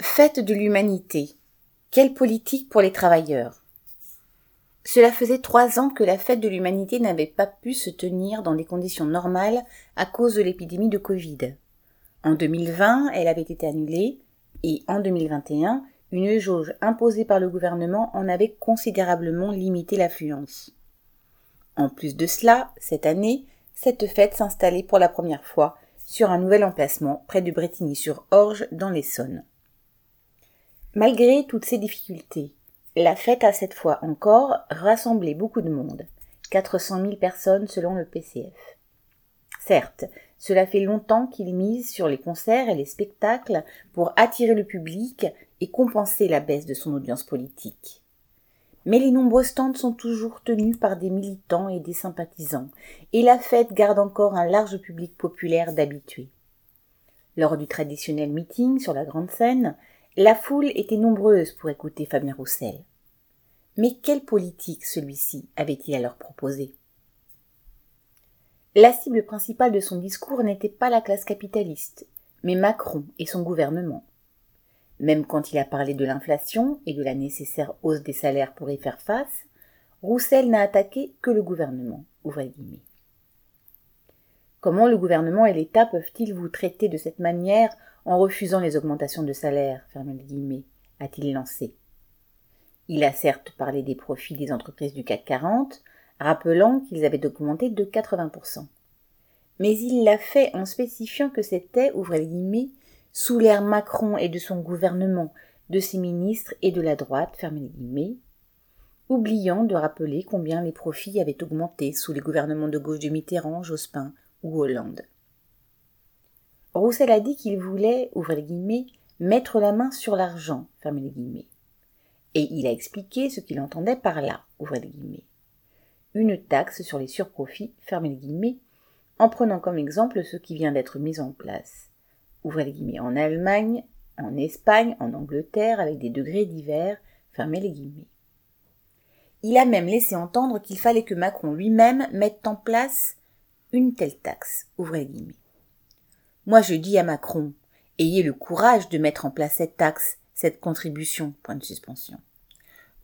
Fête de l'humanité. Quelle politique pour les travailleurs? Cela faisait trois ans que la fête de l'humanité n'avait pas pu se tenir dans des conditions normales à cause de l'épidémie de Covid. En 2020, elle avait été annulée et en 2021, une jauge imposée par le gouvernement en avait considérablement limité l'affluence. En plus de cela, cette année, cette fête s'installait pour la première fois sur un nouvel emplacement près de Bretigny-sur-Orge dans l'Essonne. Malgré toutes ces difficultés, la fête a cette fois encore rassemblé beaucoup de monde, 400 000 personnes selon le PCF. Certes, cela fait longtemps qu'il mise sur les concerts et les spectacles pour attirer le public et compenser la baisse de son audience politique. Mais les nombreux stands sont toujours tenus par des militants et des sympathisants, et la fête garde encore un large public populaire d'habitués. Lors du traditionnel meeting sur la grande scène, la foule était nombreuse pour écouter Fabien Roussel. Mais quelle politique celui-ci avait-il à leur proposer? La cible principale de son discours n'était pas la classe capitaliste, mais Macron et son gouvernement. Même quand il a parlé de l'inflation et de la nécessaire hausse des salaires pour y faire face, Roussel n'a attaqué que le gouvernement. Comment le gouvernement et l'État peuvent-ils vous traiter de cette manière en refusant les augmentations de salaire? A-t-il lancé. Il a certes parlé des profits des entreprises du CAC 40, rappelant qu'ils avaient augmenté de 80%. Mais il l'a fait en spécifiant que c'était, ouvrez guillemets, sous l'ère Macron et de son gouvernement, de ses ministres et de la droite, oubliant de rappeler combien les profits avaient augmenté sous les gouvernements de gauche de Mitterrand, Jospin Hollande. Roussel a dit qu'il voulait, mettre la main sur l'argent. Et il a expliqué ce qu'il entendait par là. Une taxe sur les surprofits, en prenant comme exemple ce qui vient d'être mis en place, guillemets, en Allemagne, en Espagne, en Angleterre, avec des degrés divers, les. Il a même laissé entendre qu'il fallait que Macron lui-même mette en place une telle taxe, ouvrez les guillemets. Moi je dis à Macron, ayez le courage de mettre en place cette taxe, cette contribution, point de suspension.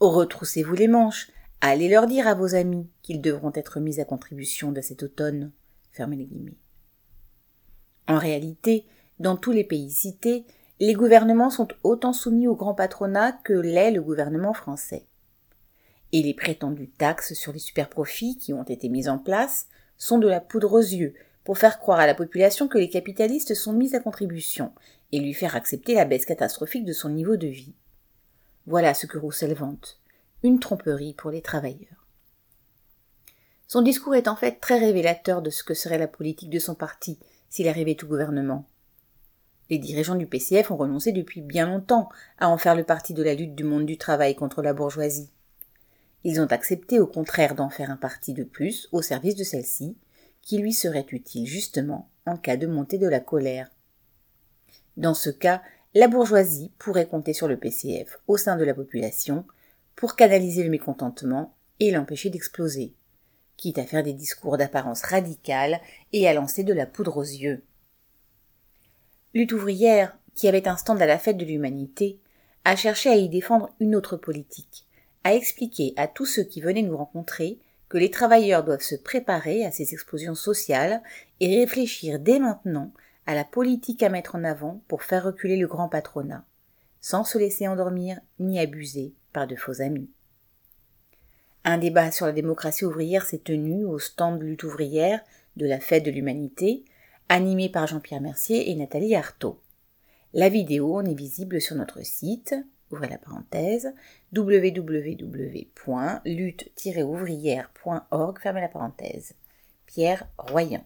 Retroussez-vous les manches, allez leur dire à vos amis qu'ils devront être mis à contribution de cet automne. Fermez les guillemets. En réalité, dans tous les pays cités, les gouvernements sont autant soumis au grand patronat que l'est le gouvernement français. Et les prétendues taxes sur les superprofits qui ont été mises en place sont de la poudre aux yeux pour faire croire à la population que les capitalistes sont mis à contribution et lui faire accepter la baisse catastrophique de son niveau de vie. Voilà ce que Roussel vante. Une tromperie pour les travailleurs. Son discours est en fait très révélateur de ce que serait la politique de son parti s'il arrivait au gouvernement. Les dirigeants du PCF ont renoncé depuis bien longtemps à en faire le parti de la lutte du monde du travail contre la bourgeoisie. Ils ont accepté au contraire d'en faire un parti de plus au service de celle-ci, qui lui serait utile justement en cas de montée de la colère. Dans ce cas, la bourgeoisie pourrait compter sur le PCF au sein de la population pour canaliser le mécontentement et l'empêcher d'exploser, quitte à faire des discours d'apparence radicale et à lancer de la poudre aux yeux. Lutte ouvrière, qui avait un stand à la fête de l'humanité, a cherché à y défendre une autre politique, à expliquer à tous ceux qui venaient nous rencontrer que les travailleurs doivent se préparer à ces explosions sociales et réfléchir dès maintenant à la politique à mettre en avant pour faire reculer le grand patronat, sans se laisser endormir ni abuser par de faux amis. Un débat sur la démocratie ouvrière s'est tenu au stand lutte ouvrière de la Fête de l'Humanité, animé par Jean-Pierre Mercier et Nathalie Artaud. La vidéo en est visible sur notre site ouvrez la parenthèse, www.lutte-ouvrière.org, fermez la parenthèse. Pierre Royan.